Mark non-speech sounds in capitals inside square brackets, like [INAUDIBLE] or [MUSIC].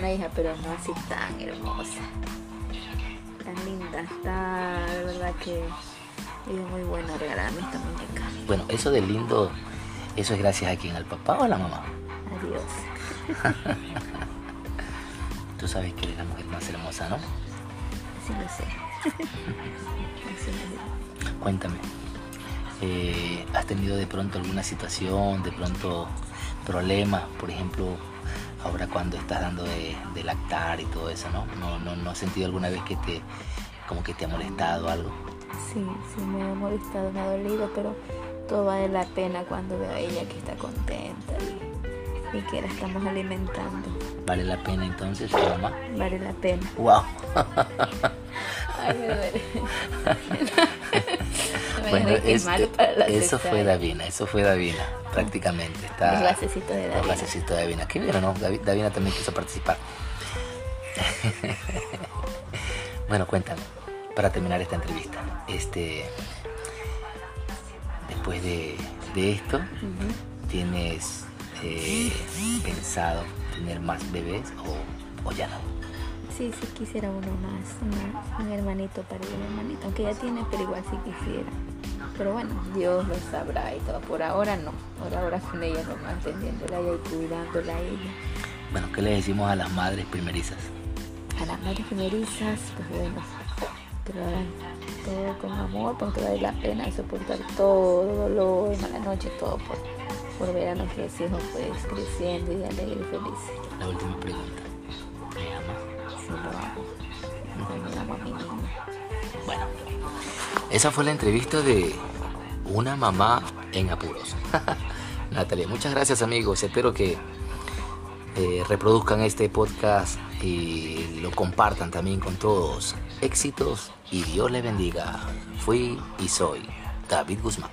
una hija, pero no así tan hermosa. Tan linda. Está de verdad que es muy bueno regalarme esta muñeca. Bueno, eso de lindo, eso es gracias a quién, al papá o a la mamá. Adiós. [LAUGHS] Tú sabes que eres la mujer más hermosa, ¿no? Sí lo sé. [LAUGHS] Digo. Cuéntame, eh, ¿has tenido de pronto alguna situación, de pronto problemas, por ejemplo, ahora cuando estás dando de, de lactar y todo eso, ¿no? ¿no? No, no has sentido alguna vez que te, como que te ha molestado algo? Sí, sí me ha molestado, me ha dolido, pero todo vale la pena cuando veo a ella que está contenta y, y que la estamos alimentando. ¿Vale la pena entonces, mamá? Vale la pena. ¡Wow! [LAUGHS] Ay, me duele. [LAUGHS] Bueno, duele que es- malo para la eso fue. Davina, eso fue Davina, prácticamente. Está, Los gasecitos de Davina. gasecitos de Davina. Qué bien, ¿no? Davi- Davina también quiso participar. [LAUGHS] bueno, cuéntame, para terminar esta entrevista, este, después de, de esto. ¿tienes eh, pensado tener más bebés o, o ya no? Sí, sí quisiera uno más, una- un hermanito para el hermanito, aunque ya tiene, pero igual sí quisiera. Pero bueno, Dios lo sabrá y todo. Por ahora no, por ahora con ella nomás, atendiéndola y cuidándola a ella. Bueno, ¿qué le decimos a las madres primerizas? A las madres primerizas, pues bueno, que lo hagan todo con amor, porque vale la pena soportar todo dolor, mala noche, todo por, por ver a nuestros hijos pues creciendo y alegres y felices. La última pregunta. Bueno, esa fue la entrevista de una mamá en apuros. [LAUGHS] Natalia, muchas gracias amigos. Espero que eh, reproduzcan este podcast y lo compartan también con todos. Éxitos y Dios le bendiga. Fui y soy David Guzmán.